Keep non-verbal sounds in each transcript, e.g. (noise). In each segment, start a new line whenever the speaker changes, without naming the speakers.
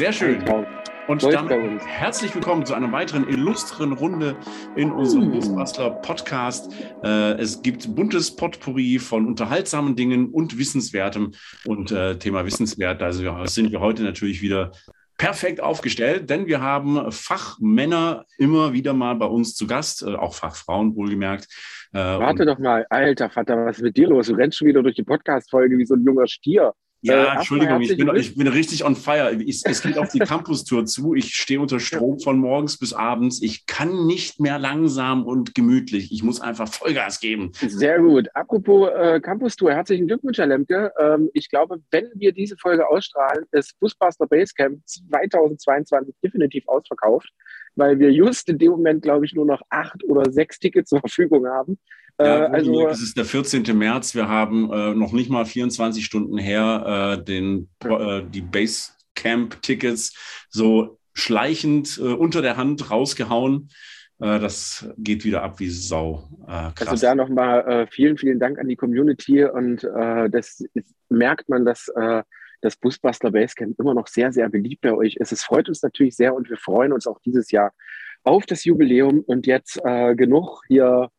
Sehr schön. Und damit herzlich willkommen zu einer weiteren illustren Runde in unserem Busbastler Podcast. Äh, es gibt buntes Potpourri von unterhaltsamen Dingen und Wissenswertem. Und äh, Thema Wissenswert, also sind wir heute natürlich wieder perfekt aufgestellt, denn wir haben Fachmänner immer wieder mal bei uns zu Gast, äh, auch Fachfrauen wohlgemerkt.
Warte doch mal, alter Vater, was ist mit dir los? Du rennst schon wieder durch die Podcast-Folge wie so ein junger Stier.
Ja, äh, Entschuldigung, ich bin, ich bin richtig on fire. Ich, es geht auf die Campus-Tour zu. Ich stehe unter Strom von morgens bis abends. Ich kann nicht mehr langsam und gemütlich. Ich muss einfach Vollgas geben.
Sehr gut. Apropos äh, Campus-Tour, herzlichen Glückwunsch, Herr Lemke. Ähm, ich glaube, wenn wir diese Folge ausstrahlen, ist Busbuster Basecamp 2022 definitiv ausverkauft, weil wir just in dem Moment, glaube ich, nur noch acht oder sechs Tickets zur Verfügung haben.
Ja, äh, also, es ist der 14. März. Wir haben äh, noch nicht mal 24 Stunden her äh, den, äh, die Basecamp-Tickets so schleichend äh, unter der Hand rausgehauen. Äh, das geht wieder ab wie Sau.
krass. Also da nochmal vielen, vielen Dank an die Community und das ist, merkt man, dass das Busbastler Basecamp immer noch sehr, sehr beliebt bei euch ist. Es freut uns natürlich sehr und wir freuen uns auch dieses Jahr auf das Jubiläum und jetzt genug hier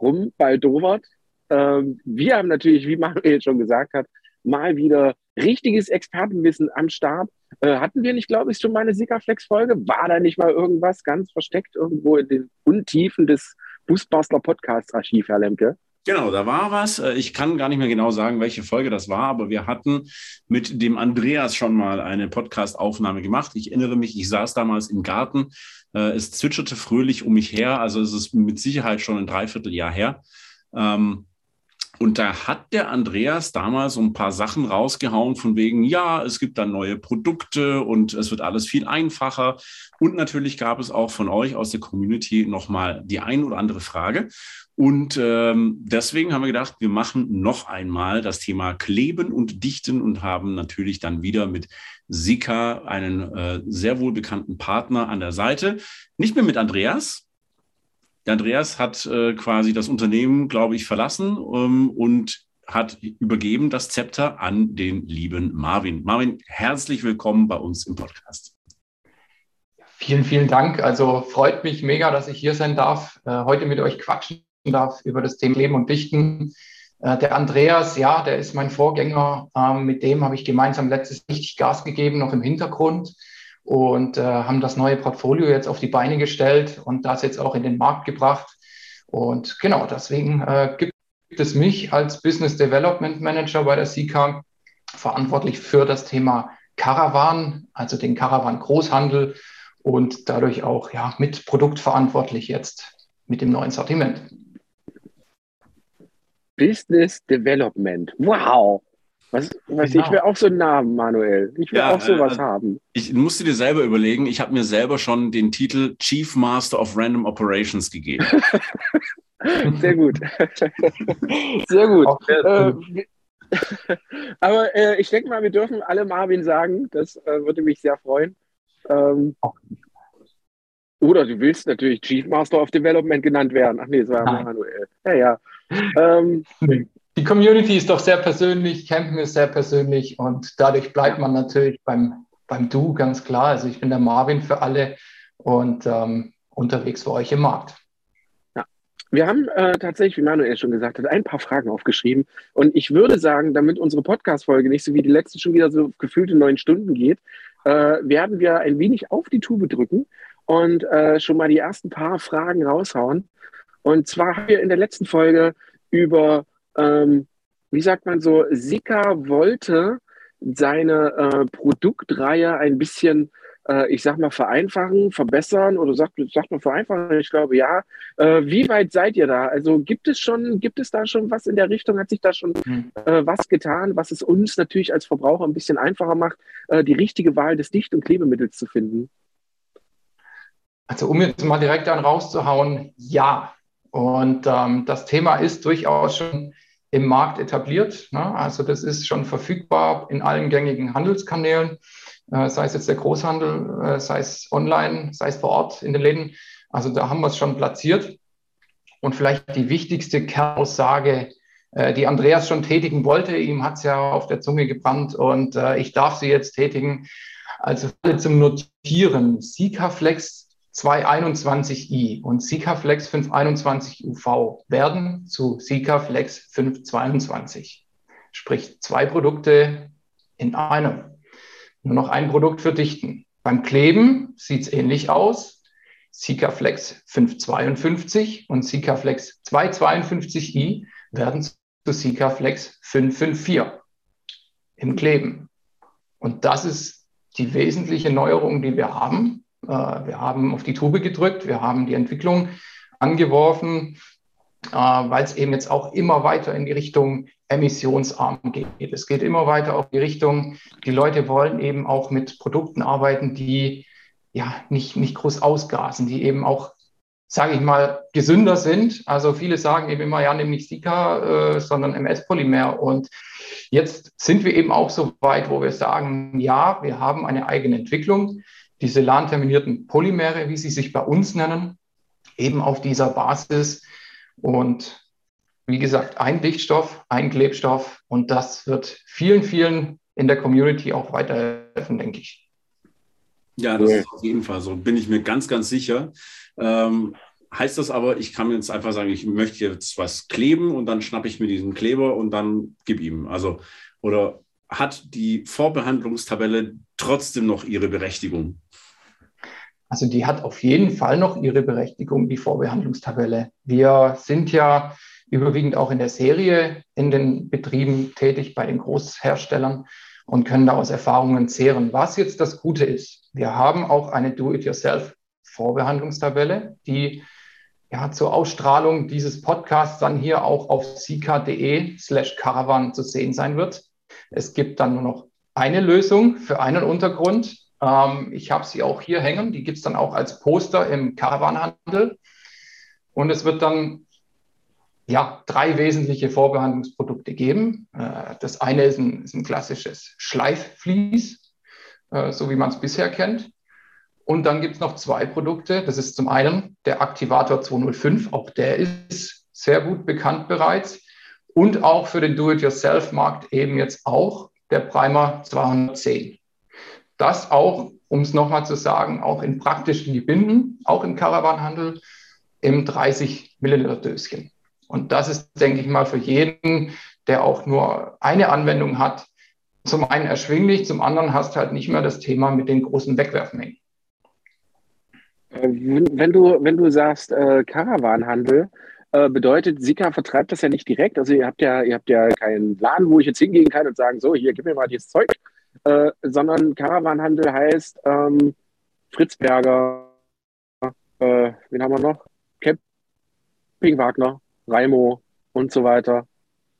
rumbaldowert. Ähm, wir haben natürlich, wie Manuel schon gesagt hat, mal wieder richtiges Expertenwissen am Start. Äh, hatten wir nicht, glaube ich, schon mal eine Sickerflex-Folge? War da nicht mal irgendwas ganz versteckt irgendwo in den Untiefen des Busbastler Podcast-Archiv, Herr Lemke?
Genau, da war was. Äh, ich kann gar nicht mehr genau sagen, welche Folge das war, aber wir hatten mit dem Andreas schon mal eine Podcast-Aufnahme gemacht. Ich erinnere mich, ich saß damals im Garten. Äh, es zwitscherte fröhlich um mich her. Also es ist mit Sicherheit schon ein Dreivierteljahr her. Ähm, und da hat der Andreas damals so ein paar Sachen rausgehauen von wegen, ja, es gibt dann neue Produkte und es wird alles viel einfacher. Und natürlich gab es auch von euch aus der Community nochmal die ein oder andere Frage. Und ähm, deswegen haben wir gedacht, wir machen noch einmal das Thema Kleben und Dichten und haben natürlich dann wieder mit Sika einen äh, sehr wohl bekannten Partner an der Seite. Nicht mehr mit Andreas. Der Andreas hat äh, quasi das Unternehmen, glaube ich, verlassen ähm, und hat übergeben das Zepter an den lieben Marvin. Marvin, herzlich willkommen bei uns im Podcast.
Vielen, vielen Dank. Also freut mich mega, dass ich hier sein darf, äh, heute mit euch quatschen darf über das Thema Leben und Dichten. Äh, der Andreas, ja, der ist mein Vorgänger. Ähm, mit dem habe ich gemeinsam letztes richtig Gas gegeben, noch im Hintergrund und äh, haben das neue Portfolio jetzt auf die Beine gestellt und das jetzt auch in den Markt gebracht. Und genau, deswegen äh, gibt es mich als Business Development Manager bei der Sika verantwortlich für das Thema Caravan, also den Caravan Großhandel und dadurch auch ja, mit produktverantwortlich jetzt mit dem neuen Sortiment.
Business Development. Wow. Was, was genau. Ich will auch so einen Namen, Manuel. Ich will ja, auch sowas äh, haben.
Ich musste dir selber überlegen, ich habe mir selber schon den Titel Chief Master of Random Operations gegeben. (laughs)
Sehr gut. (laughs) Sehr gut. Äh, (laughs) aber äh, ich denke mal, wir dürfen alle Marvin sagen. Das äh, würde mich sehr freuen. Ähm, oder du willst natürlich Chief Master of Development genannt werden. Ach nee, das war Nein. Manuel. Ja, ja.
Ähm, die Community ist doch sehr persönlich, Campen ist sehr persönlich und dadurch bleibt man natürlich beim, beim Du ganz klar. Also ich bin der Marvin für alle und ähm, unterwegs für euch im Markt.
Ja. Wir haben äh, tatsächlich, wie Manuel schon gesagt hat, ein paar Fragen aufgeschrieben. Und ich würde sagen, damit unsere Podcast-Folge nicht so wie die letzte schon wieder so gefühlte neun Stunden geht, äh, werden wir ein wenig auf die Tube drücken und äh, schon mal die ersten paar Fragen raushauen. Und zwar haben wir in der letzten Folge über, ähm, wie sagt man so, Sika wollte seine äh, Produktreihe ein bisschen, äh, ich sag mal, vereinfachen, verbessern oder sagt, sagt man vereinfachen? Ich glaube ja. Äh, wie weit seid ihr da? Also gibt es schon, gibt es da schon was in der Richtung? Hat sich da schon mhm. was getan, was es uns natürlich als Verbraucher ein bisschen einfacher macht, äh, die richtige Wahl des Dicht- und Klebemittels zu finden?
Also um jetzt mal direkt dann rauszuhauen, ja. Und ähm, das Thema ist durchaus schon im Markt etabliert. Ne? Also das ist schon verfügbar in allen gängigen Handelskanälen, äh, sei es jetzt der Großhandel, äh, sei es online, sei es vor Ort in den Läden. Also da haben wir es schon platziert. Und vielleicht die wichtigste Kernaussage, äh, die Andreas schon tätigen wollte, ihm hat es ja auf der Zunge gebrannt und äh, ich darf sie jetzt tätigen. Also zum Notieren. Sikaflex 221i und Sikaflex 521 UV werden zu Sikaflex 522. Sprich zwei Produkte in einem. Nur noch ein Produkt für Dichten. Beim Kleben sieht es ähnlich aus. Sikaflex 552 und Sikaflex 252i werden zu Sikaflex 554 im Kleben. Und das ist die wesentliche Neuerung, die wir haben. Äh, wir haben auf die Tube gedrückt, wir haben die Entwicklung angeworfen, äh, weil es eben jetzt auch immer weiter in die Richtung emissionsarm geht. Es geht immer weiter auf die Richtung, die Leute wollen eben auch mit Produkten arbeiten, die ja nicht, nicht groß ausgasen, die eben auch, sage ich mal, gesünder sind. Also viele sagen eben immer, ja, nimm nicht Sika, äh, sondern MS-Polymer. Und jetzt sind wir eben auch so weit, wo wir sagen, ja, wir haben eine eigene Entwicklung. Diese LAN-terminierten Polymere, wie sie sich bei uns nennen, eben auf dieser Basis. Und wie gesagt, ein Dichtstoff, ein Klebstoff und das wird vielen, vielen in der Community auch weiterhelfen, denke ich.
Ja, das ist auf jeden Fall so, bin ich mir ganz, ganz sicher. Ähm, heißt das aber, ich kann jetzt einfach sagen, ich möchte jetzt was kleben und dann schnappe ich mir diesen Kleber und dann gib ihm. Also, oder hat die Vorbehandlungstabelle trotzdem noch ihre Berechtigung?
Also die hat auf jeden Fall noch ihre Berechtigung, die Vorbehandlungstabelle. Wir sind ja überwiegend auch in der Serie in den Betrieben tätig bei den Großherstellern und können da aus Erfahrungen zehren. Was jetzt das Gute ist, wir haben auch eine Do-it-yourself-Vorbehandlungstabelle, die ja, zur Ausstrahlung dieses Podcasts dann hier auch auf sika.de slash caravan zu sehen sein wird. Es gibt dann nur noch eine Lösung für einen Untergrund. Ähm, ich habe sie auch hier hängen. Die gibt es dann auch als Poster im Caravanhandel. Und es wird dann ja, drei wesentliche Vorbehandlungsprodukte geben. Äh, das eine ist ein, ist ein klassisches Schleifvlies, äh, so wie man es bisher kennt. Und dann gibt es noch zwei Produkte. Das ist zum einen der Aktivator 205, auch der ist sehr gut bekannt bereits. Und auch für den Do-it-yourself-Markt eben jetzt auch der Primer 210. Das auch, um es nochmal zu sagen, auch in praktischen Gebinden, auch im Caravanhandel, im 30 Milliliter Döschen. Und das ist, denke ich mal, für jeden, der auch nur eine Anwendung hat, zum einen erschwinglich, zum anderen hast halt nicht mehr das Thema mit den großen Wegwerfmengen.
Äh, wenn du, wenn du sagst äh, Karawanhandel, äh, bedeutet, Sika vertreibt das ja nicht direkt. Also ihr habt ja, ihr habt ja keinen Laden, wo ich jetzt hingehen kann und sagen, so, hier, gib mir mal dieses Zeug, äh, sondern Karawanhandel heißt ähm, Fritzberger, äh, wen haben wir noch? Camping Wagner. Raimo und so weiter.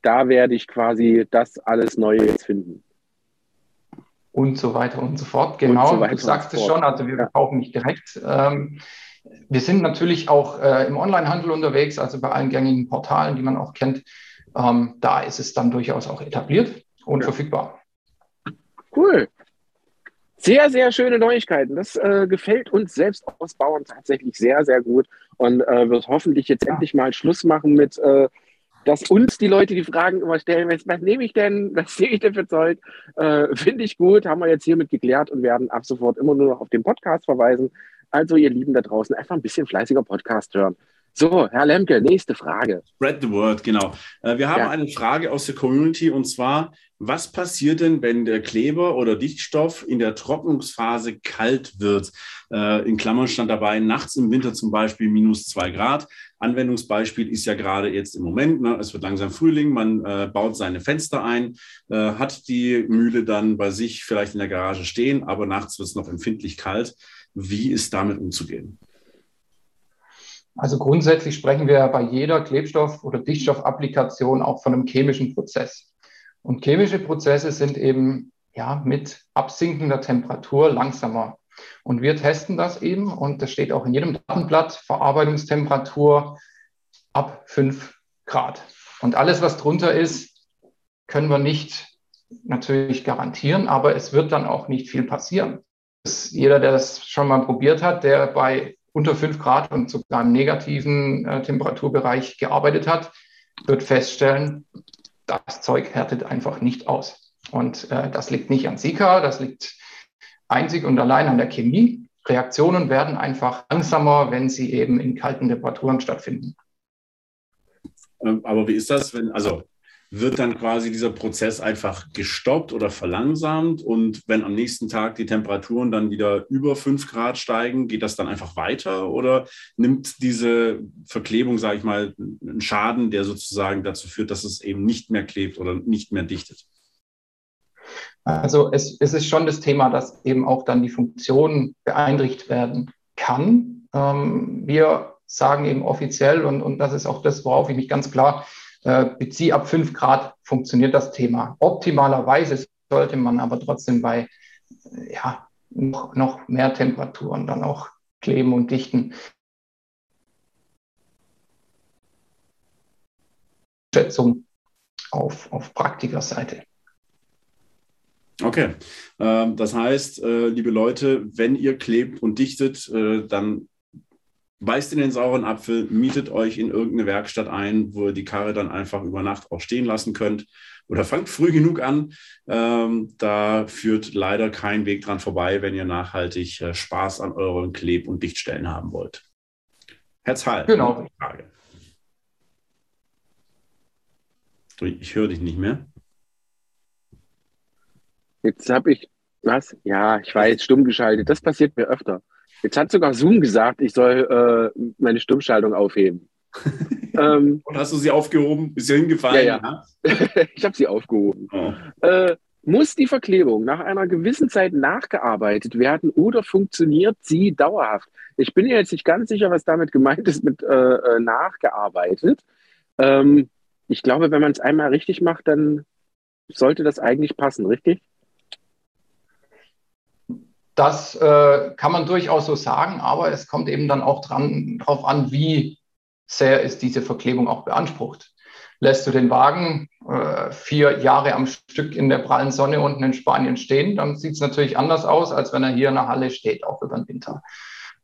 Da werde ich quasi das alles Neue jetzt finden.
Und so weiter und so fort. Genau, so du sagst es schon, also wir ja. kaufen nicht direkt. Ähm, wir sind natürlich auch äh, im Onlinehandel unterwegs, also bei allen gängigen Portalen, die man auch kennt. Ähm, da ist es dann durchaus auch etabliert und ja. verfügbar.
Cool. Sehr, sehr schöne Neuigkeiten. Das äh, gefällt uns selbst aus Bauern tatsächlich sehr, sehr gut und äh, wird hoffentlich jetzt ja. endlich mal Schluss machen mit, äh, dass uns die Leute die Fragen immer stellen, was, was nehme ich denn, was (laughs) sehe ich denn für Zeug? Äh, finde ich gut, haben wir jetzt hiermit geklärt und werden ab sofort immer nur noch auf den Podcast verweisen. Also ihr Lieben da draußen, einfach ein bisschen fleißiger Podcast hören. So, Herr Lemke, nächste Frage.
Spread the word, genau. Äh, wir haben ja. eine Frage aus der Community und zwar, was passiert denn, wenn der Kleber oder Dichtstoff in der Trocknungsphase kalt wird? Äh, in Klammern stand dabei, nachts im Winter zum Beispiel minus zwei Grad. Anwendungsbeispiel ist ja gerade jetzt im Moment, ne, es wird langsam Frühling, man äh, baut seine Fenster ein, äh, hat die Mühle dann bei sich vielleicht in der Garage stehen, aber nachts wird es noch empfindlich kalt. Wie ist damit umzugehen?
Also grundsätzlich sprechen wir bei jeder Klebstoff- oder Dichtstoffapplikation auch von einem chemischen Prozess. Und chemische Prozesse sind eben ja, mit absinkender Temperatur langsamer. Und wir testen das eben und das steht auch in jedem Datenblatt, Verarbeitungstemperatur ab 5 Grad. Und alles, was drunter ist, können wir nicht natürlich garantieren, aber es wird dann auch nicht viel passieren. jeder, der das schon mal probiert hat, der bei unter 5 Grad und sogar im negativen äh, Temperaturbereich gearbeitet hat, wird feststellen, das Zeug härtet einfach nicht aus. Und äh, das liegt nicht an Sika, das liegt einzig und allein an der Chemie. Reaktionen werden einfach langsamer, wenn sie eben in kalten Temperaturen stattfinden.
Ähm, aber wie ist das, wenn, also wird dann quasi dieser Prozess einfach gestoppt oder verlangsamt und wenn am nächsten Tag die Temperaturen dann wieder über 5 Grad steigen, geht das dann einfach weiter oder nimmt diese Verklebung, sage ich mal, einen Schaden, der sozusagen dazu führt, dass es eben nicht mehr klebt oder nicht mehr dichtet?
Also es, es ist schon das Thema, dass eben auch dann die Funktion beeinträchtigt werden kann. Ähm, wir sagen eben offiziell, und, und das ist auch das, worauf ich mich ganz klar beziehe, ab 5 Grad funktioniert das Thema. Optimalerweise sollte man aber trotzdem bei ja, noch, noch mehr Temperaturen dann auch kleben und dichten. Schätzung auf, auf Praktikerseite.
Okay, ähm, das heißt, äh, liebe Leute, wenn ihr klebt und dichtet, äh, dann beißt in den sauren Apfel, mietet euch in irgendeine Werkstatt ein, wo ihr die Karre dann einfach über Nacht auch stehen lassen könnt. Oder fangt früh genug an. Ähm, da führt leider kein Weg dran vorbei, wenn ihr nachhaltig äh, Spaß an euren Kleb- und Dichtstellen haben wollt. Herr Zahl,
genau.
Frage. Ich höre dich nicht mehr.
Jetzt habe ich, was? Ja, ich war jetzt stumm geschaltet. Das passiert mir öfter. Jetzt hat sogar Zoom gesagt, ich soll äh, meine Stummschaltung aufheben. (laughs)
ähm, Und hast du sie aufgehoben? Ist sie hingefallen?
Ja, ja. (laughs) ich habe sie aufgehoben. Oh. Äh, muss die Verklebung nach einer gewissen Zeit nachgearbeitet werden oder funktioniert sie dauerhaft? Ich bin jetzt nicht ganz sicher, was damit gemeint ist mit äh, äh nachgearbeitet. Ähm, ich glaube, wenn man es einmal richtig macht, dann sollte das eigentlich passen, richtig?
Das äh, kann man durchaus so sagen, aber es kommt eben dann auch darauf an, wie sehr ist diese Verklebung auch beansprucht. Lässt du den Wagen äh, vier Jahre am Stück in der prallen Sonne unten in Spanien stehen, dann sieht es natürlich anders aus, als wenn er hier in der Halle steht, auch über den Winter.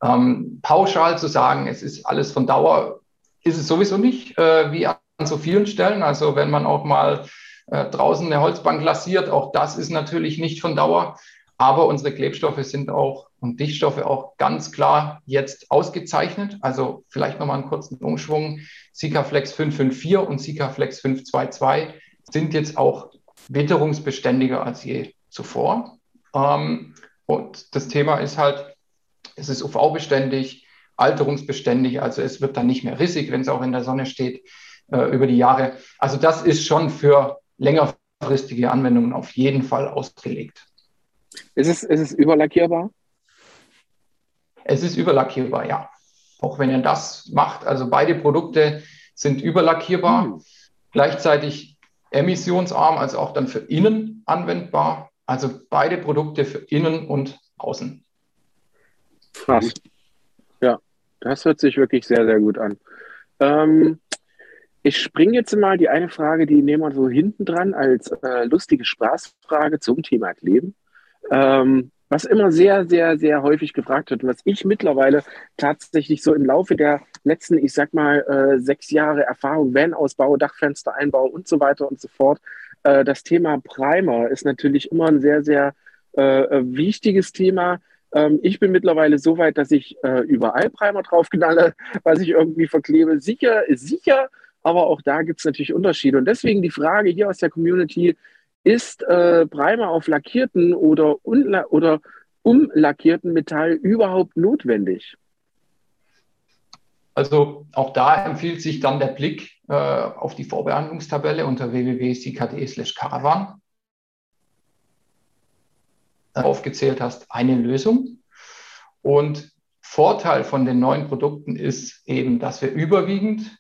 Ähm, pauschal zu sagen, es ist alles von Dauer, ist es sowieso nicht, äh, wie an so vielen Stellen. Also wenn man auch mal äh, draußen eine Holzbank lassiert, auch das ist natürlich nicht von Dauer. Aber unsere Klebstoffe sind auch und Dichtstoffe auch ganz klar jetzt ausgezeichnet. Also vielleicht nochmal einen kurzen Umschwung. Sikaflex 554 und Sikaflex 522 sind jetzt auch witterungsbeständiger als je zuvor. Ähm, und das Thema ist halt, es ist UV-beständig, alterungsbeständig, also es wird dann nicht mehr rissig, wenn es auch in der Sonne steht äh, über die Jahre. Also das ist schon für längerfristige Anwendungen auf jeden Fall ausgelegt.
Ist es, ist es überlackierbar?
Es ist überlackierbar, ja. Auch wenn ihr das macht, also beide Produkte sind überlackierbar, hm. gleichzeitig emissionsarm, also auch dann für innen anwendbar. Also beide Produkte für innen und außen.
Krass. Ja, das hört sich wirklich sehr, sehr gut an. Ähm, ich springe jetzt mal die eine Frage, die nehmen wir so hinten dran als äh, lustige Spaßfrage zum Thema Kleben. Ähm, was immer sehr, sehr, sehr häufig gefragt wird und was ich mittlerweile tatsächlich so im Laufe der letzten, ich sag mal, äh, sechs Jahre Erfahrung, Van-Ausbau, Dachfenstereinbau und so weiter und so fort, äh, das Thema Primer ist natürlich immer ein sehr, sehr äh, äh wichtiges Thema. Ähm, ich bin mittlerweile so weit, dass ich äh, überall Primer draufknalle, (laughs) was ich irgendwie verklebe. Sicher ist sicher, aber auch da gibt es natürlich Unterschiede. Und deswegen die Frage hier aus der Community, ist äh, Primer auf lackierten oder, oder umlackierten Metall überhaupt notwendig?
Also auch da empfiehlt sich dann der Blick äh, auf die Vorbehandlungstabelle unter www.ckd/caravan. Aufgezählt hast, eine Lösung. Und Vorteil von den neuen Produkten ist eben, dass wir überwiegend,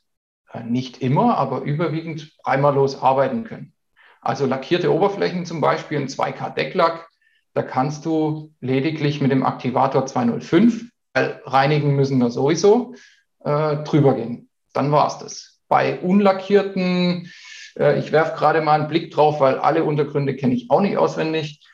äh, nicht immer, aber überwiegend primerlos arbeiten können. Also lackierte Oberflächen zum Beispiel, ein 2K-Decklack, da kannst du lediglich mit dem Aktivator 205, weil reinigen müssen wir sowieso, äh, drüber gehen. Dann war es das. Bei unlackierten, äh, ich werfe gerade mal einen Blick drauf, weil alle Untergründe kenne ich auch nicht auswendig.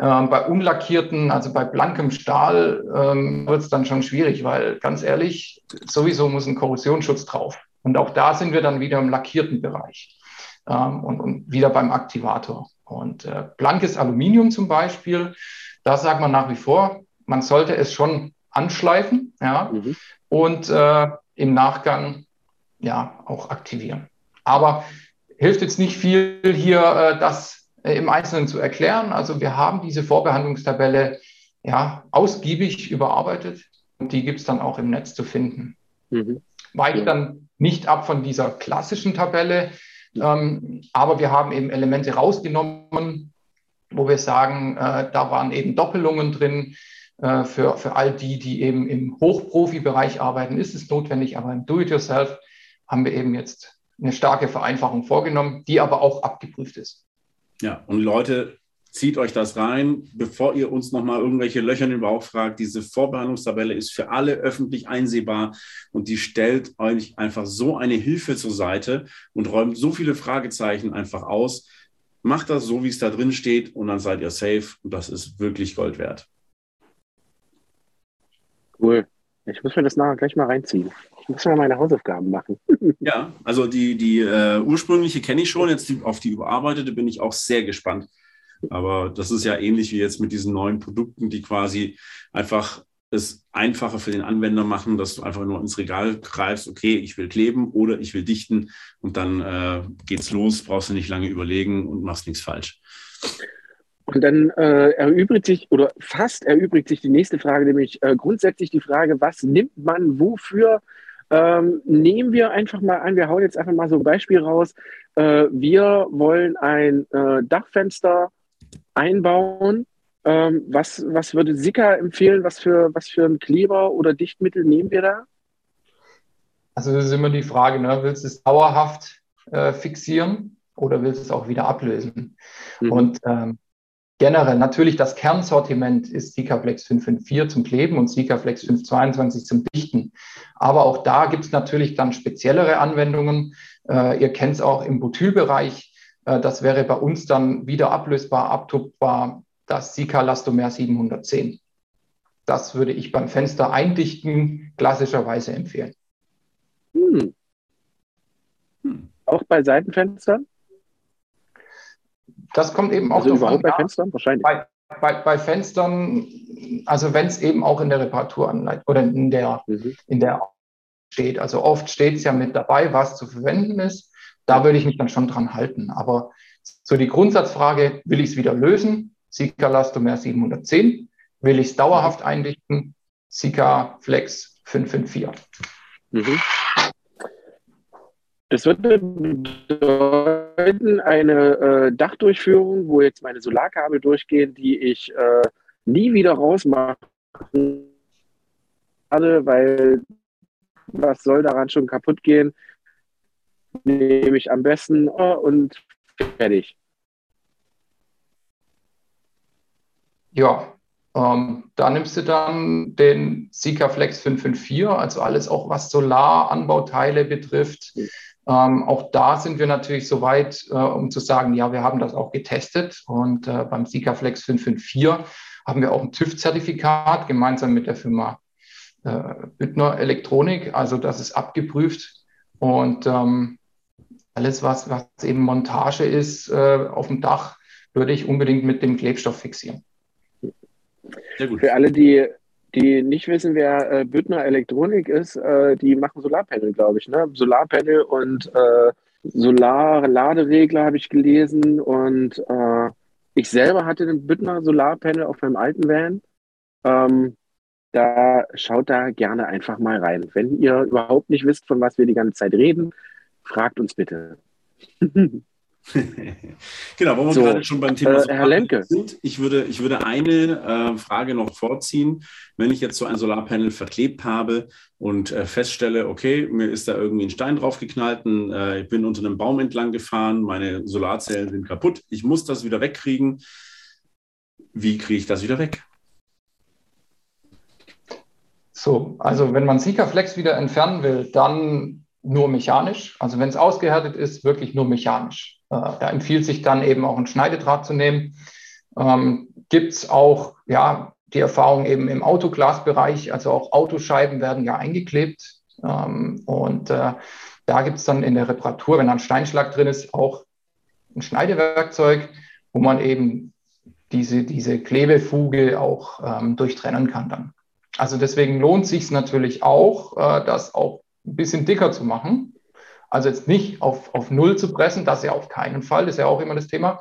Ähm, bei unlackierten, also bei blankem Stahl, ähm, wird es dann schon schwierig, weil ganz ehrlich, sowieso muss ein Korrosionsschutz drauf. Und auch da sind wir dann wieder im lackierten Bereich ähm, und, und, wieder beim Aktivator. Und äh, blankes Aluminium zum Beispiel Da sagt man nach wie vor, man sollte es schon anschleifen ja, mhm. und äh, im Nachgang ja auch aktivieren. Aber hilft jetzt nicht viel hier, äh, das äh, im Einzelnen zu erklären. Also wir haben diese Vorbehandlungstabelle ja ausgiebig überarbeitet und die gibt es dann auch im Netz zu finden. Mhm. Weicht dann nicht ab von dieser klassischen Tabelle, ähm, aber wir haben eben Elemente rausgenommen, wo wir sagen, äh, da waren eben Doppelungen drin. Äh, für, für all die, die eben im Hochprofi-Bereich arbeiten, ist es notwendig, aber im Do-it-yourself haben wir eben jetzt eine starke Vereinfachung vorgenommen, die aber auch abgeprüft ist.
Ja, und Leute, zieht euch das rein, bevor ihr uns nochmal irgendwelche Löcher in den Bauch fragt. Diese Vorbehandlungstabelle ist für alle öffentlich einsehbar und die stellt euch einfach so eine Hilfe zur Seite und räumt so viele Fragezeichen einfach aus. Macht das so, wie es da drin steht und dann seid ihr safe und das ist wirklich Gold wert.
Cool. Ich muss mir das nachher gleich mal reinziehen. Ich muss mal meine Hausaufgaben machen. (laughs)
ja, also die, die äh, ursprüngliche kenne ich schon. Jetzt die, auf die überarbeitete bin ich auch sehr gespannt. Aber das ist ja ähnlich wie jetzt mit diesen neuen Produkten, die quasi einfach es einfacher für den Anwender machen, dass du einfach nur ins Regal greifst, okay, ich will kleben oder ich will dichten und dann äh, geht's los, brauchst du nicht lange überlegen und machst nichts falsch.
Und dann äh, erübrigt sich oder fast erübrigt sich die nächste Frage, nämlich äh, grundsätzlich die Frage, was nimmt man wofür? Ähm, nehmen wir einfach mal an, wir hauen jetzt einfach mal so ein Beispiel raus. Äh, wir wollen ein äh, Dachfenster einbauen. Ähm, was, was würde Sika empfehlen? Was für, was für ein Kleber oder Dichtmittel nehmen wir da?
Also das ist immer die Frage, ne? willst du es dauerhaft äh, fixieren oder willst du es auch wieder ablösen? Mhm. Und ähm, generell natürlich das Kernsortiment ist Sikaflex 554 zum Kleben und Sikaflex 522 zum Dichten. Aber auch da gibt es natürlich dann speziellere Anwendungen. Äh, ihr kennt es auch im Butylbereich. Äh, das wäre bei uns dann wieder ablösbar, abtupfbar, das Sika Lastomer 710. Das würde ich beim Fenster eindichten klassischerweise empfehlen. Hm.
Hm. Auch bei Seitenfenstern?
Das kommt eben auch
also überhaupt bei Fenstern wahrscheinlich.
Bei, bei, bei Fenstern, also wenn es eben auch in der Reparaturanleitung oder in der, mhm. in der steht. Also oft steht es ja mit dabei, was zu verwenden ist. Da würde ich mich dann schon dran halten. Aber so die Grundsatzfrage, will ich es wieder lösen? Sika Lastomer 710. Will ich es dauerhaft eindichten? Sika Flex 554. Mhm.
Das wird bedeuten, eine äh, Dachdurchführung, wo jetzt meine Solarkabel durchgehen, die ich äh, nie wieder rausmachen werde, weil was soll daran schon kaputt gehen? Nehme ich am besten oh, und fertig.
Ja, ähm, da nimmst du dann den Sika Flex 554, also alles auch was Solaranbauteile betrifft. Mhm ähm, auch da sind wir natürlich so weit, äh, um zu sagen, ja, wir haben das auch getestet und äh, beim Sikaflex 554 haben wir auch ein TÜV-Zertifikat gemeinsam mit der Firma äh, Büttner Elektronik. Also das ist abgeprüft und ähm, alles, was, was eben Montage ist äh, auf dem Dach, würde ich unbedingt mit dem Klebstoff fixieren.
Sehr gut. Für alle, die die nicht wissen, wer äh, Büttner Elektronik ist, äh, die machen Solarpanel, glaube ich. Ne? Solarpanel und äh, Solar-Laderegler habe ich gelesen. Und äh, ich selber hatte den Büttner Solarpanel auf meinem alten Van. Ähm, da schaut da gerne einfach mal rein. Wenn ihr überhaupt nicht wisst, von was wir die ganze Zeit reden, fragt uns bitte. (laughs)
genau, wo wir so, gerade schon beim Thema
äh, Herr Lemke.
sind. Ich würde, ich würde eine äh, Frage noch vorziehen. Wenn ich jetzt so ein Solarpanel verklebt habe und äh, feststelle, okay, mir ist da irgendwie ein Stein draufgeknallt, äh, ich bin unter einem Baum entlang gefahren, meine Solarzellen sind kaputt, ich muss das wieder wegkriegen. Wie kriege ich das wieder weg?
So, also wenn man Sikaflex wieder entfernen will, dann nur mechanisch. Also wenn es ausgehärtet ist, wirklich nur mechanisch. Äh, da empfiehlt sich dann eben auch ein Schneidedraht zu nehmen. Ähm, Gibt es auch ja, die Erfahrung eben im Autoglasbereich, also auch Autoscheiben werden ja eingeklebt. Ähm, und äh, da gibt es dann in der Reparatur, wenn ein Steinschlag drin ist, auch ein Schneidewerkzeug, wo man eben diese, diese Klebefuge auch ähm, durchtrennen kann dann. Also deswegen lohnt sich natürlich auch, äh, das auch ein bisschen dicker zu machen. Also jetzt nicht auf, auf Null zu pressen, das ja auf keinen Fall, das ist ja auch immer das Thema.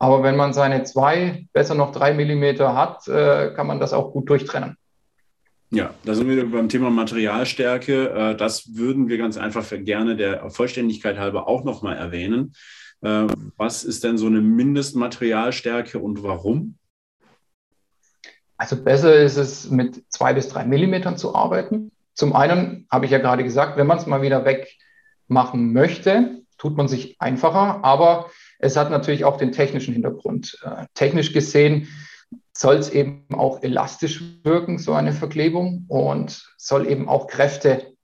Aber wenn man seine zwei, besser noch drei Millimeter hat, äh, kann man das auch gut durchtrennen.
Ja, da sind wir beim Thema Materialstärke. Äh, das würden wir ganz einfach gerne der Vollständigkeit halber auch nochmal erwähnen. Äh, was ist denn so eine Mindestmaterialstärke und warum?
Also besser ist es, mit zwei bis drei Millimetern zu arbeiten. Zum einen habe ich ja gerade gesagt, wenn man es mal wieder wegmachen möchte, tut man sich einfacher, aber es hat natürlich auch den technischen Hintergrund. Äh, technisch gesehen soll es eben auch elastisch wirken, so eine Verklebung, und soll eben auch Kräfte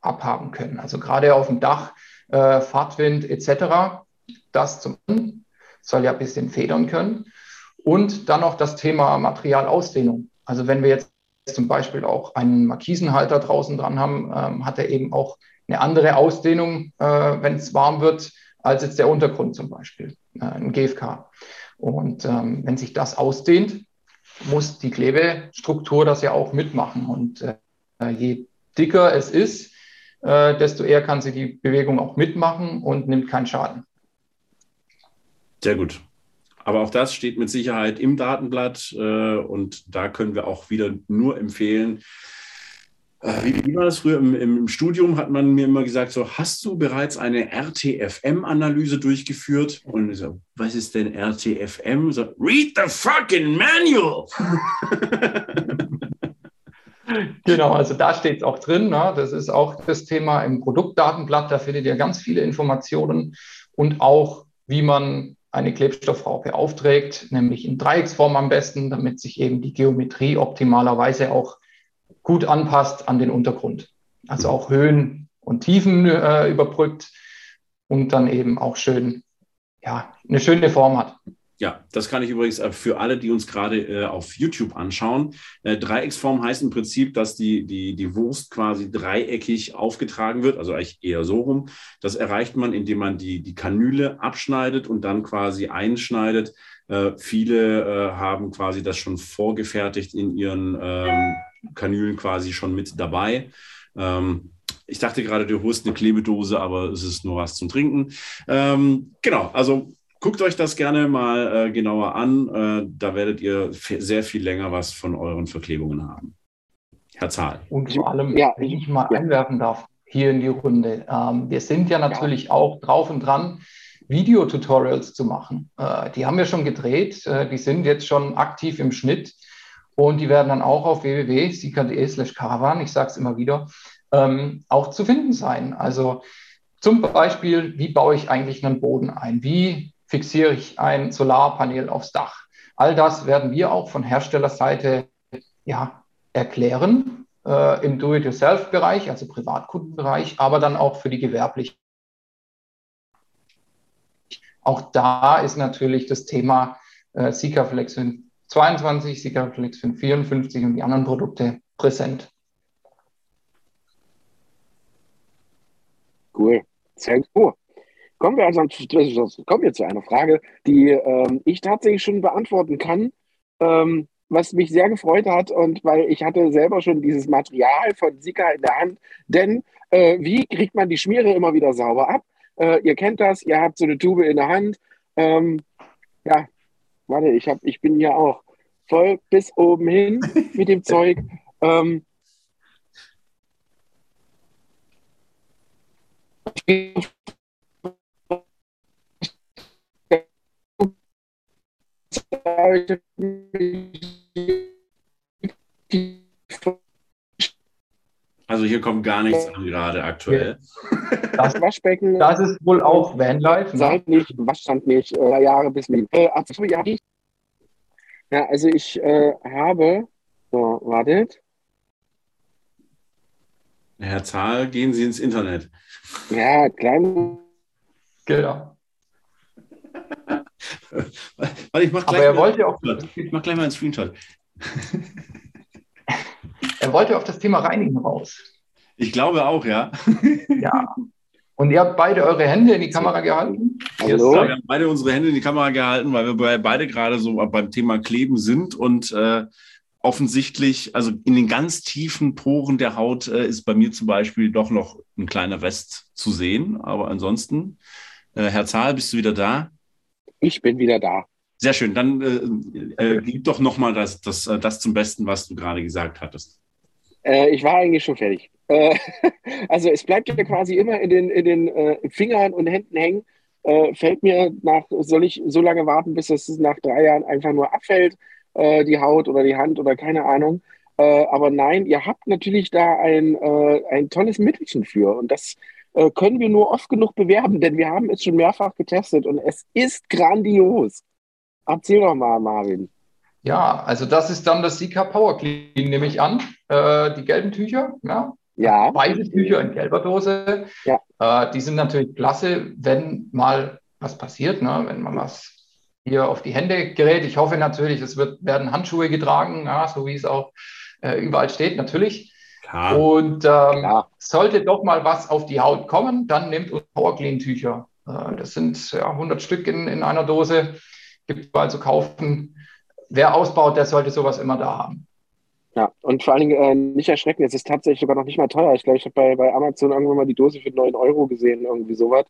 abhaben können. Also gerade auf dem Dach, äh, Fahrtwind etc. Das zum soll ja ein bisschen federn können. Und dann noch das Thema Materialausdehnung. Also wenn wir jetzt zum Beispiel auch einen Markisenhalter draußen dran haben, ähm, hat er eben auch eine andere Ausdehnung, äh, wenn es warm wird, als jetzt der Untergrund zum Beispiel, äh, ein GFK. Und ähm, wenn sich das ausdehnt, muss die Klebestruktur das ja auch mitmachen. Und äh, je dicker es ist, äh, desto eher kann sie die Bewegung auch mitmachen und nimmt keinen Schaden.
Sehr gut. Aber auch das steht mit Sicherheit im Datenblatt äh, und da können wir auch wieder nur empfehlen. Äh, wie, wie, war das früher im, im, Studium? Hat man mir immer gesagt, so hast du bereits eine RTFM-Analyse durchgeführt? Und ich so, was ist denn RTFM? So, read the fucking manual. (laughs)
Genau, also da steht es auch drin. Ne? Das ist auch das Thema im Produktdatenblatt. Da findet ihr ganz viele Informationen und auch, wie man eine Klebstoffraupe aufträgt, nämlich in Dreiecksform am besten, damit sich eben die Geometrie optimalerweise auch gut anpasst an den Untergrund. Also auch Höhen und Tiefen äh, überbrückt und dann eben auch schön, ja, eine schöne Form hat.
Ja, das kann ich übrigens äh, für alle, die uns gerade äh, auf YouTube anschauen. Äh, Dreiecksform heißt im Prinzip, dass die, die, die Wurst quasi dreieckig aufgetragen wird, also eigentlich eher so rum. Das erreicht man, indem man die, die Kanüle abschneidet und dann quasi einschneidet. Äh, viele äh, haben quasi das schon vorgefertigt in ihren ähm, Kanülen quasi schon mit dabei. Ähm, ich dachte gerade, du holst eine Klebedose, aber es ist nur was zum Trinken. Ähm, genau, also Guckt euch das gerne mal äh, genauer an. Äh, da werdet ihr sehr viel länger was von euren Verklebungen haben. Herr Zahl.
Und vor allem, ja, wenn ich mal ja. einwerfen darf, hier in die Runde. Ähm, wir sind ja natürlich ja. auch drauf und dran, Videotutorials zu machen. Äh, die haben wir schon gedreht. Äh, die sind jetzt schon aktiv im Schnitt. Und die werden dann auch auf www.sika.de slash caravan, ich sage es immer wieder, ähm, auch zu finden sein. Also zum Beispiel, wie baue ich eigentlich einen Boden ein? Wie fixiere ich ein Solarpanel aufs Dach. All das werden wir auch von Herstellerseite ja, erklären äh, im Do-it-yourself-Bereich, also Privatkundenbereich, aber dann auch für die gewerblichen. Auch da ist natürlich das Thema äh, Sikaflex 522, Sikaflex 554 und die anderen Produkte präsent.
Cool. Sehr gut. Kommen wir also kommen wir zu einer Frage, die ähm, ich tatsächlich schon beantworten kann, ähm, was mich sehr gefreut hat und weil ich hatte selber schon dieses Material von Sika in der Hand. Denn äh, wie kriegt man die Schmiere immer wieder sauber ab? Äh, ihr kennt das, ihr habt so eine Tube in der Hand. Ähm, ja, warte, ich, hab, ich bin hier auch voll bis oben hin mit dem Zeug. Ähm,
Also hier kommt gar nichts an gerade aktuell.
Das Waschbecken.
Das ist wohl auch Vanlife.
Ne? Seit nicht, Waschstand nicht, äh, Jahre bis mit. Äh, ja, ja, also ich äh, habe, so, wartet.
Herr Zahl, gehen Sie ins Internet.
Ja, klein.
Genau. (laughs)
Weil ich mach
gleich Aber er wollte auch.
Ich mach gleich mal einen Screenshot. (laughs)
er wollte auf das Thema Reinigen raus.
Ich glaube auch, ja. (laughs)
ja. Und ihr habt beide eure Hände in die Kamera gehalten?
Hallo. Ja, wir haben beide unsere Hände in die Kamera gehalten, weil wir beide gerade so beim Thema Kleben sind und äh, offensichtlich, also in den ganz tiefen Poren der Haut äh, ist bei mir zum Beispiel doch noch ein kleiner Rest zu sehen. Aber ansonsten, äh, Herr Zahl, bist du wieder da?
Ich bin wieder da.
Sehr schön. Dann äh, äh, gib doch nochmal das, das, äh, das zum Besten, was du gerade gesagt hattest.
Äh, ich war eigentlich schon fertig. Äh, (laughs) also es bleibt ja quasi immer in den, in den äh, Fingern und Händen hängen. Fällt mir nach, soll ich so lange warten, bis es nach drei Jahren einfach nur abfällt, die Haut oder die Hand oder keine Ahnung. aber nein, ihr habt natürlich da ein, ein tolles Mittelchen für. Und das können wir nur oft genug bewerben, denn wir haben es schon mehrfach getestet und es ist grandios. Erzähl doch mal, Marvin.
Ja, also das ist dann das Sika Power Clean, nehme ich an. Äh, die gelben Tücher, ja. Ja. Weiße Tücher in gelber Dose. Ja. Äh, die sind natürlich klasse, wenn mal was passiert, ne? wenn man was hier auf die Hände gerät. Ich hoffe natürlich, es wird, werden Handschuhe getragen, ja, so wie es auch äh, überall steht, natürlich. Klar. Und ähm, sollte doch mal was auf die Haut kommen, dann nehmt uns Power Clean Tücher. Äh, das sind ja, 100 Stück in, in einer Dose. Gibt es also kaufen wer ausbaut, der sollte sowas immer da haben.
Ja, und vor allen Dingen äh, nicht erschrecken, es ist tatsächlich sogar noch nicht mal teuer. Ich glaube, ich habe bei, bei Amazon irgendwann mal die Dose für 9 Euro gesehen, irgendwie sowas.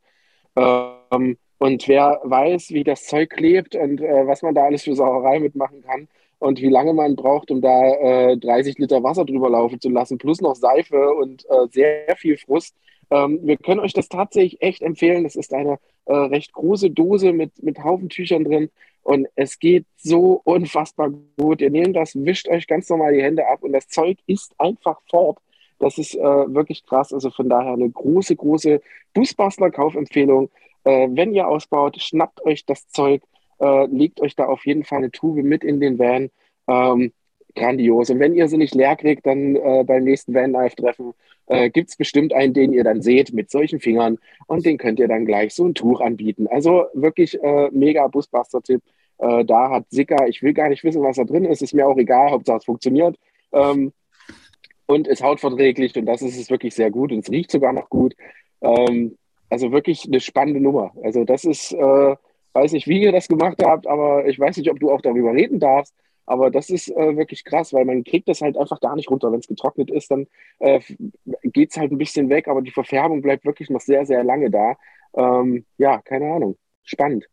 Ähm, und wer weiß, wie das Zeug klebt und äh, was man da alles für Sauerei mitmachen kann und wie lange man braucht, um da äh, 30 Liter Wasser drüber laufen zu lassen, plus noch Seife und äh, sehr viel Frust. Ähm, wir können euch das tatsächlich echt empfehlen. Es ist eine äh, recht große Dose mit, mit Haufen Tüchern drin. Und es geht so unfassbar gut. Ihr nehmt das, wischt euch ganz normal die Hände ab und das Zeug ist einfach fort. Das ist äh, wirklich krass. Also von daher eine große, große Boostbustler-Kaufempfehlung. Äh, wenn ihr ausbaut, schnappt euch das Zeug, äh, legt euch da auf jeden Fall eine Tube mit in den Van. Ähm, grandios. Und wenn ihr sie nicht leer kriegt, dann äh, beim nächsten Van-Life-Treffen äh, gibt es bestimmt einen, den ihr dann seht mit solchen Fingern und den könnt ihr dann gleich so ein Tuch anbieten. Also wirklich äh, mega Busbuster-Tipp. Äh, da hat Sicker, ich will gar nicht wissen, was da drin ist, ist mir auch egal, Hauptsache es funktioniert. Ähm, und ist hautverträglich und das ist es wirklich sehr gut und es riecht sogar noch gut. Ähm, also wirklich eine spannende Nummer. Also das ist, äh, weiß nicht, wie ihr das gemacht habt, aber ich weiß nicht, ob du auch darüber reden darfst. Aber das ist äh, wirklich krass, weil man kriegt das halt einfach gar nicht runter. Wenn es getrocknet ist, dann äh, geht es halt ein bisschen weg, aber die Verfärbung bleibt wirklich noch sehr, sehr lange da. Ähm, ja, keine Ahnung. Spannend.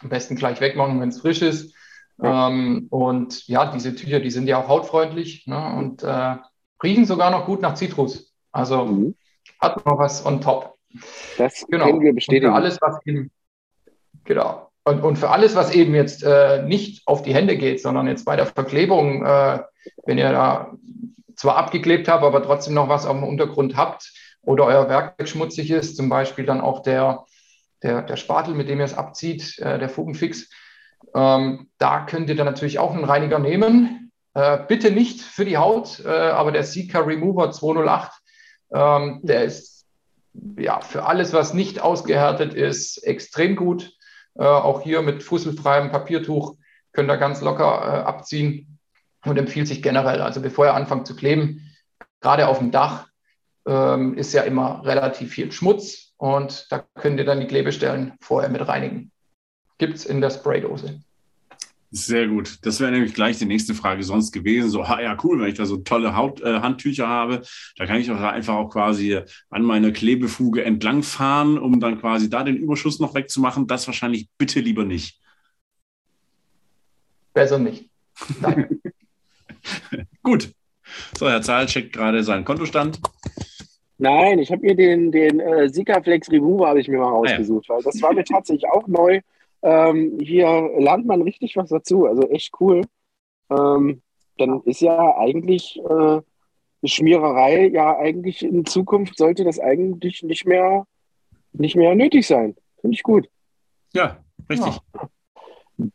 Am besten gleich wegmachen, wenn es frisch ist. Ja. Ähm, und ja, diese Tücher, die sind ja auch hautfreundlich ne? und äh, riechen sogar noch gut nach Zitrus. Also mhm. hat noch was on top.
Das genau. können wir bestätigen.
Und für alles, was eben, genau. Und, und für alles, was eben jetzt äh, nicht auf die Hände geht, sondern jetzt bei der Verklebung, äh, wenn ihr da zwar abgeklebt habt, aber trotzdem noch was am Untergrund habt oder euer Werkzeug schmutzig ist, zum Beispiel dann auch der, der, der Spatel, mit dem ihr es abzieht, äh, der Fugenfix. Ähm, da könnt ihr dann natürlich auch einen Reiniger nehmen. Äh, bitte nicht für die Haut, äh, aber der Sika Remover 208, ähm, der ist ja für alles, was nicht ausgehärtet ist, extrem gut. Äh, auch hier mit fusselfreiem Papiertuch könnt ihr ganz locker äh, abziehen und empfiehlt sich generell. Also bevor ihr anfangt zu kleben, gerade auf dem Dach ähm, ist ja immer relativ viel Schmutz und da könnt ihr dann die Klebestellen vorher mit reinigen. Gibt es in der Spraydose.
Sehr gut. Das wäre nämlich gleich die nächste Frage sonst gewesen. So, ha, ja, cool, wenn ich da so tolle Haut, äh, Handtücher habe, da kann ich auch einfach auch quasi an meine Klebefuge entlangfahren, um dann quasi da den Überschuss noch wegzumachen. Das wahrscheinlich bitte lieber nicht.
Besser nicht. (laughs)
gut. So, Herr Zahl checkt gerade seinen Kontostand.
Nein, ich habe mir den, den äh, Sikaflex Remover ich mir mal rausgesucht, ah, ja. weil das war mir tatsächlich auch neu. Ähm, hier lernt man richtig was dazu, also echt cool. Ähm, dann ist ja eigentlich äh, Schmiererei, ja eigentlich in Zukunft sollte das eigentlich nicht mehr, nicht mehr nötig sein. Finde ich gut.
Ja, richtig.
Ja.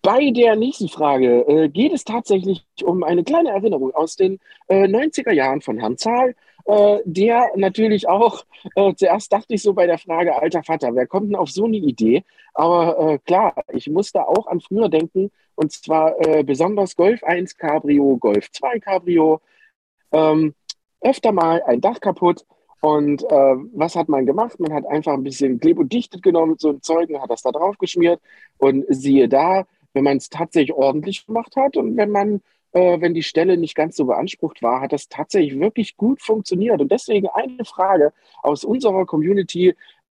Bei der nächsten Frage äh, geht es tatsächlich um eine kleine Erinnerung aus den äh, 90er Jahren von Herrn Zahl äh, der natürlich auch, äh, zuerst dachte ich so bei der Frage, alter Vater, wer kommt denn auf so eine Idee? Aber äh, klar, ich musste auch an früher denken, und zwar äh, besonders Golf 1 Cabrio, Golf 2 Cabrio, ähm, öfter mal ein Dach kaputt Und äh, was hat man gemacht? Man hat einfach ein bisschen Kleb und Dichtet genommen, so ein Zeug, und hat das da drauf geschmiert. Und siehe da, wenn man es tatsächlich ordentlich gemacht hat und wenn man, äh, wenn die Stelle nicht ganz so beansprucht war, hat das tatsächlich wirklich gut funktioniert. Und deswegen eine Frage aus unserer Community.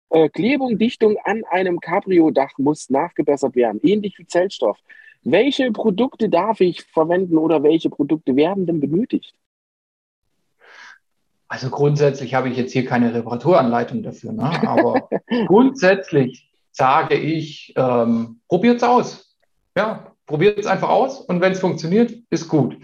Äh, Klebung, Dichtung an einem Cabrio-Dach muss nachgebessert werden, ähnlich wie Zellstoff. Welche Produkte darf ich verwenden oder welche Produkte werden denn benötigt?
Also grundsätzlich habe ich jetzt hier keine Reparaturanleitung dafür, ne? aber (laughs) grundsätzlich sage ich, ähm, probiert es aus. Ja, probiert es einfach aus und wenn es funktioniert, ist gut.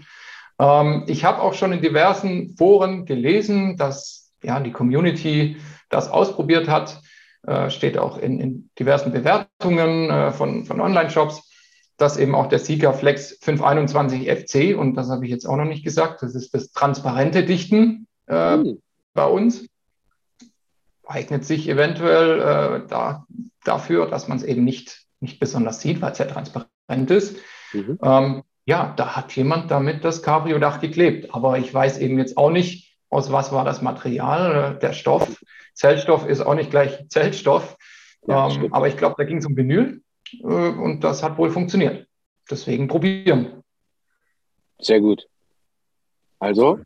Ähm, ich habe auch schon in diversen Foren gelesen, dass ja, die Community das ausprobiert hat. Äh, steht auch in, in diversen Bewertungen äh, von, von Online-Shops, dass eben auch der Sika Flex 521 FC, und das habe ich jetzt auch noch nicht gesagt, das ist das transparente Dichten, äh, mhm. bei uns. Eignet sich eventuell äh, da, dafür, dass man es eben nicht, nicht besonders sieht, weil es ja transparent ist. Mhm. Ähm, ja, da hat jemand damit das Cabrio-Dach geklebt. Aber ich weiß eben jetzt auch nicht, aus was war das Material. Äh, der Stoff, Zellstoff ist auch nicht gleich Zellstoff. Ja, ähm, aber ich glaube, da ging es um Vinyl äh, und das hat wohl funktioniert. Deswegen probieren.
Sehr gut. Also,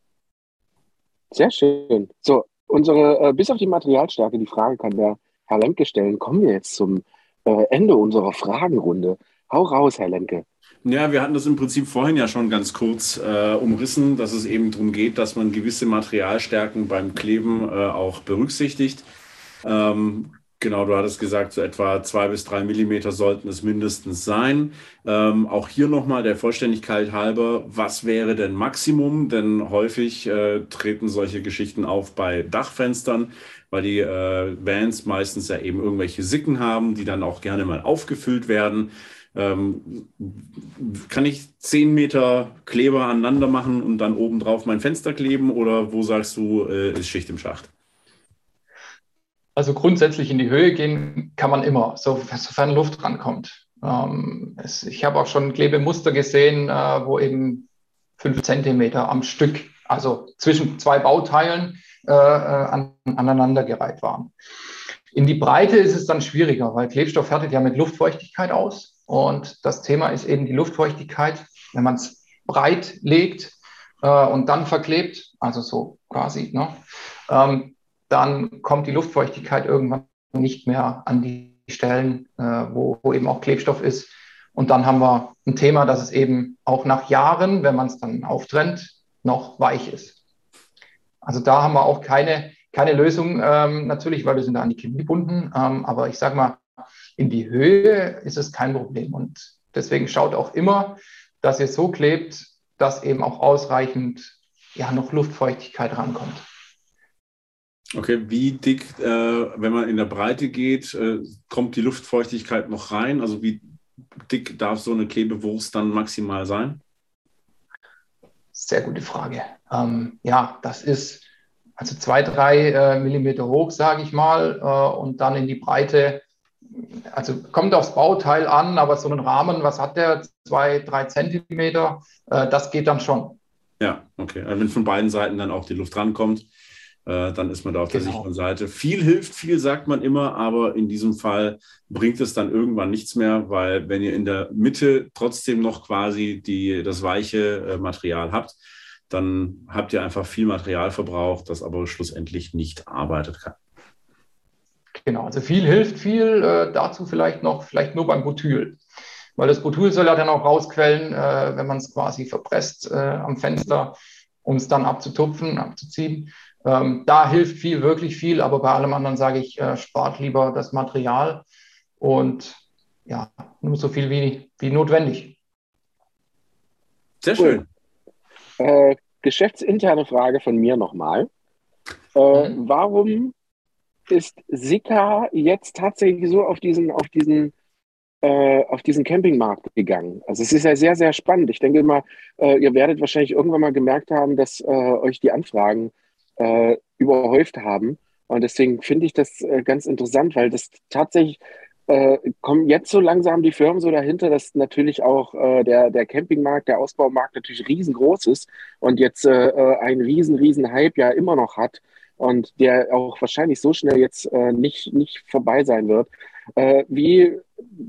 sehr schön. So, unsere, äh, bis auf die Materialstärke, die Frage kann der Herr Lemke stellen. Kommen wir jetzt zum äh, Ende unserer Fragenrunde. Hau raus, Herr Lemke.
Ja, wir hatten das im Prinzip vorhin ja schon ganz kurz äh, umrissen, dass es eben darum geht, dass man gewisse Materialstärken beim Kleben äh, auch berücksichtigt. Ähm, Genau, du hattest gesagt, so etwa zwei bis drei Millimeter sollten es mindestens sein. Ähm, auch hier nochmal der Vollständigkeit halber, was wäre denn Maximum? Denn häufig äh, treten solche Geschichten auf bei Dachfenstern, weil die äh, Vans meistens ja eben irgendwelche Sicken haben, die dann auch gerne mal aufgefüllt werden. Ähm, kann ich zehn Meter Kleber aneinander machen und dann obendrauf mein Fenster kleben oder wo sagst du, äh, ist Schicht im Schacht?
Also grundsätzlich in die Höhe gehen kann man immer, so, sofern Luft rankommt. Ähm, es, ich habe auch schon Klebemuster gesehen, äh, wo eben fünf Zentimeter am Stück, also zwischen zwei Bauteilen, äh, äh, an, aneinandergereiht waren. In die Breite ist es dann schwieriger, weil Klebstoff härtet ja mit Luftfeuchtigkeit aus. Und das Thema ist eben die Luftfeuchtigkeit. Wenn man es breit legt äh, und dann verklebt, also so quasi, ne, ähm, dann kommt die Luftfeuchtigkeit irgendwann nicht mehr an die Stellen, äh, wo, wo, eben auch Klebstoff ist. Und dann haben wir ein Thema, dass es eben auch nach Jahren, wenn man es dann auftrennt, noch weich ist. Also da haben wir auch keine, keine Lösung, ähm, natürlich, weil wir sind da an die Chemie gebunden. Ähm, aber ich sage mal, in die Höhe ist es kein Problem. Und deswegen schaut auch immer, dass ihr so klebt, dass eben auch ausreichend ja, noch Luftfeuchtigkeit rankommt.
Okay, wie dick, äh, wenn man in der Breite geht, äh, kommt die Luftfeuchtigkeit noch rein? Also wie dick darf so eine Klebewurst dann maximal sein?
Sehr gute Frage. Ähm, ja, das ist also zwei, drei äh, Millimeter hoch, sage ich mal, äh, und dann in die Breite. Also kommt aufs Bauteil an, aber so ein Rahmen, was hat der? Zwei, drei Zentimeter, äh, das geht dann schon.
Ja, okay. Also wenn von beiden Seiten dann auch die Luft rankommt, äh, dann ist man da auf genau. der sicheren Seite. Viel hilft viel, sagt man immer, aber in diesem Fall bringt es dann irgendwann nichts mehr, weil wenn ihr in der Mitte trotzdem noch quasi die, das weiche äh, Material habt, dann habt ihr einfach viel Material verbraucht, das aber schlussendlich nicht arbeitet kann.
Genau, also viel hilft viel. Äh, dazu vielleicht noch, vielleicht nur beim Butyl. Weil das Butyl soll ja dann auch rausquellen, äh, wenn man es quasi verpresst äh, am Fenster, um es dann abzutupfen, abzuziehen. Ähm, da hilft viel, wirklich viel, aber bei allem anderen sage ich, äh, spart lieber das Material und ja, nur so viel wie, wie notwendig.
Sehr schön. Äh, geschäftsinterne Frage von mir nochmal. Äh, mhm. Warum ist Sika jetzt tatsächlich so auf diesen, auf diesen, äh, auf diesen Campingmarkt gegangen? Also es ist ja sehr, sehr spannend. Ich denke mal, äh, ihr werdet wahrscheinlich irgendwann mal gemerkt haben, dass äh, euch die Anfragen äh, überhäuft haben. Und deswegen finde ich das äh, ganz interessant, weil das tatsächlich äh, kommen jetzt so langsam die Firmen so dahinter, dass natürlich auch der, der Campingmarkt, der Ausbaumarkt natürlich riesengroß ist und jetzt äh, äh ein riesen, riesen Hype ja immer noch hat. Und der auch wahrscheinlich so schnell jetzt äh, nicht, nicht vorbei sein wird. Äh, wie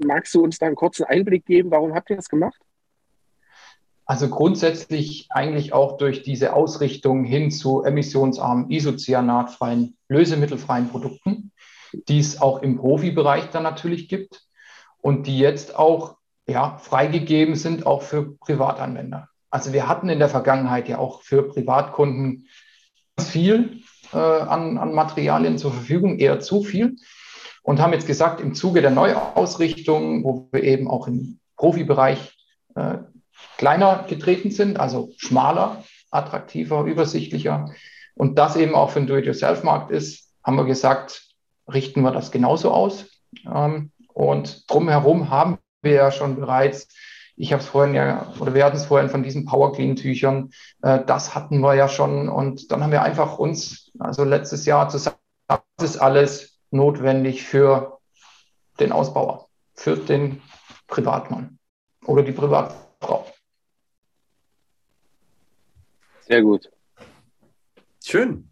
magst du uns da einen kurzen Einblick geben? Warum habt ihr das gemacht?
Also grundsätzlich eigentlich auch durch diese Ausrichtung hin zu emissionsarmen, isocyanatfreien, lösemittelfreien Produkten, die es auch im Profibereich dann natürlich gibt und die jetzt auch ja, freigegeben sind, auch für Privatanwender. Also wir hatten in der Vergangenheit ja auch für Privatkunden viel äh, an, an Materialien zur Verfügung, eher zu viel. Und haben jetzt gesagt, im Zuge der Neuausrichtung, wo wir eben auch im Profibereich äh, kleiner getreten sind, also schmaler, attraktiver, übersichtlicher und das eben auch für den Do-it-yourself-Markt ist, haben wir gesagt, richten wir das genauso aus. Ähm, und drumherum haben wir ja schon bereits ich habe es vorhin ja, oder wir hatten es vorhin von diesen Power Clean Tüchern. Äh, das hatten wir ja schon. Und dann haben wir einfach uns, also letztes Jahr zusammen, das ist alles notwendig für den Ausbauer, für den Privatmann oder die Privatfrau.
Sehr gut. Schön.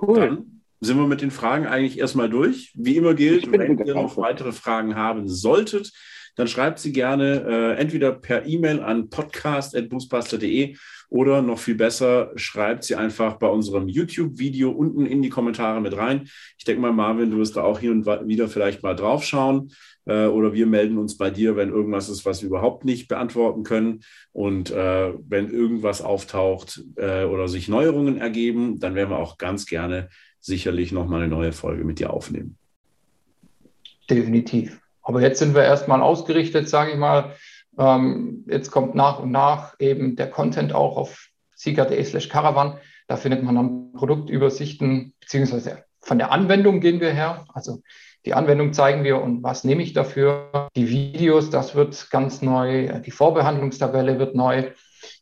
Cool. Dann sind wir mit den Fragen eigentlich erstmal durch. Wie immer gilt, wenn ihr noch weitere Fragen haben solltet, dann schreibt sie gerne äh, entweder per E-Mail an podcast.boostbuster.de oder noch viel besser, schreibt sie einfach bei unserem YouTube-Video unten in die Kommentare mit rein. Ich denke mal, Marvin, du wirst da auch hier und wieder vielleicht mal draufschauen äh, oder wir melden uns bei dir, wenn irgendwas ist, was wir überhaupt nicht beantworten können. Und äh, wenn irgendwas auftaucht äh, oder sich Neuerungen ergeben, dann werden wir auch ganz gerne sicherlich nochmal eine neue Folge mit dir aufnehmen.
Definitiv. Aber jetzt sind wir erstmal ausgerichtet, sage ich mal. Ähm, jetzt kommt nach und nach eben der Content auch auf sieger.de slash caravan. Da findet man dann Produktübersichten, beziehungsweise von der Anwendung gehen wir her. Also die Anwendung zeigen wir und was nehme ich dafür. Die Videos, das wird ganz neu. Die Vorbehandlungstabelle wird neu.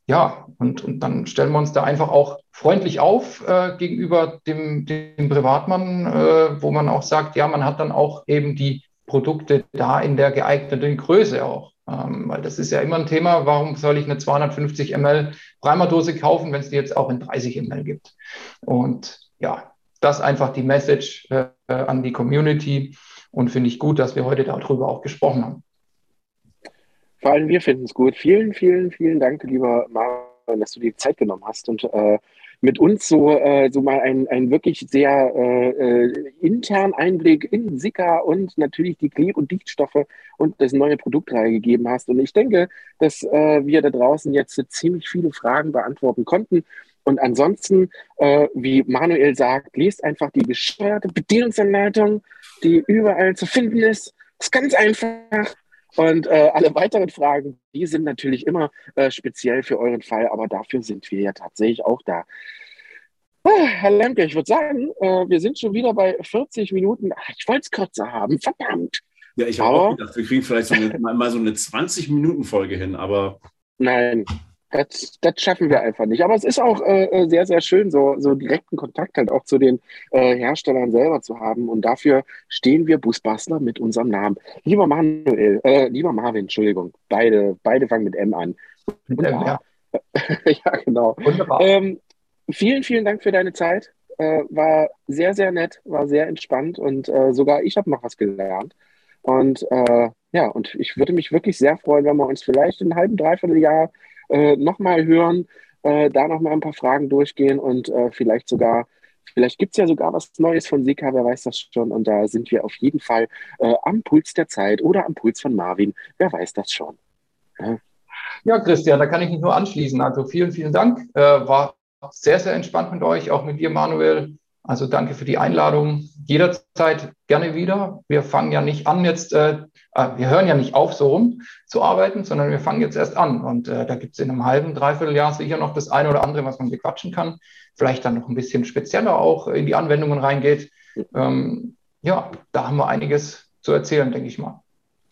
Ja, und, und dann stellen wir uns da einfach auch freundlich auf äh, gegenüber dem, dem Privatmann, äh, wo man auch sagt, ja, man hat dann auch eben die Produkte da in der geeigneten Größe auch. Ähm, weil das ist ja immer ein Thema, warum soll ich eine 250 ml Primerdose kaufen, wenn es die jetzt auch in 30 ml gibt? Und ja, das einfach die Message äh, an die Community und finde ich gut, dass wir heute darüber auch gesprochen haben.
Vor allem wir finden es gut. Vielen, vielen, vielen Dank, lieber Marvin, dass du dir Zeit genommen hast und äh, mit uns so, äh, so mal einen, wirklich sehr äh, äh, internen Einblick in Sika und natürlich die Kleb- und Dichtstoffe und das neue Produktreihe gegeben hast. Und ich denke, dass äh, wir da draußen jetzt ziemlich viele Fragen beantworten konnten. Und ansonsten, äh, wie Manuel sagt, lest einfach die gesteuerte Bedienungsanleitung, die überall zu finden ist. Das ist ganz einfach. Und äh, alle weiteren Fragen, die sind natürlich immer äh, speziell für euren Fall, aber dafür sind wir ja tatsächlich auch da. Ah, Herr Lemke, ich würde sagen, äh, wir sind schon wieder bei 40 Minuten. Ach, ich wollte es kürzer haben, verdammt.
Ja, ich habe auch gedacht, wir kriegen vielleicht so eine, mal so eine 20-Minuten-Folge hin, aber.
Nein, das, das schaffen wir einfach nicht. Aber es ist auch äh, äh, sehr, sehr schön, so, so direkten Kontakt halt auch zu den äh, Herstellern selber zu haben. Und dafür stehen wir Busbastler mit unserem Namen. Lieber Manuel, äh, lieber Marvin, Entschuldigung, beide, beide fangen mit M an. Mit M, ja. (laughs) ja, genau. Wunderbar. Ähm, vielen, vielen Dank für deine Zeit. Äh, war sehr, sehr nett, war sehr entspannt und äh, sogar ich habe noch was gelernt. Und ja, und ich würde mich wirklich sehr freuen, wenn wir uns vielleicht in einem halben, dreiviertel Jahr äh, nochmal hören, äh, da nochmal ein paar Fragen durchgehen und äh, vielleicht sogar, vielleicht gibt es ja sogar was Neues von Sika, wer weiß das schon. Und da sind wir auf jeden Fall äh, am Puls der Zeit oder am Puls von Marvin, wer weiß das schon.
Ja, ja Christian, da kann ich mich nur anschließen. Also vielen, vielen Dank. Äh, war sehr, sehr entspannt mit euch, auch mit dir, Manuel. Also danke für die Einladung. Jederzeit gerne wieder. Wir fangen ja nicht an jetzt, äh, äh, wir hören ja nicht auf, so rum zu arbeiten, sondern wir fangen jetzt erst an. Und äh, da gibt es in einem halben, dreiviertel Jahr sicher noch das eine oder andere, was man bequatschen kann. Vielleicht dann noch ein bisschen spezieller auch in die Anwendungen reingeht. Ähm, ja, da haben wir einiges zu erzählen, denke ich mal.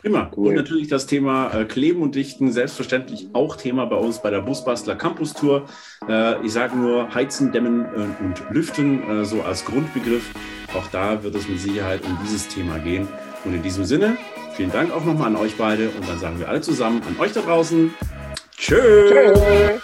Prima. Cool. Und natürlich das Thema äh, Kleben und Dichten, selbstverständlich auch Thema bei uns bei der Busbastler Campus Tour. Äh, ich sage nur Heizen, Dämmen äh, und Lüften, äh, so als Grundbegriff. Auch da wird es mit Sicherheit um dieses Thema gehen. Und in diesem Sinne, vielen Dank auch nochmal an euch beide und dann sagen wir alle zusammen an euch da draußen. Tschö. Tschö.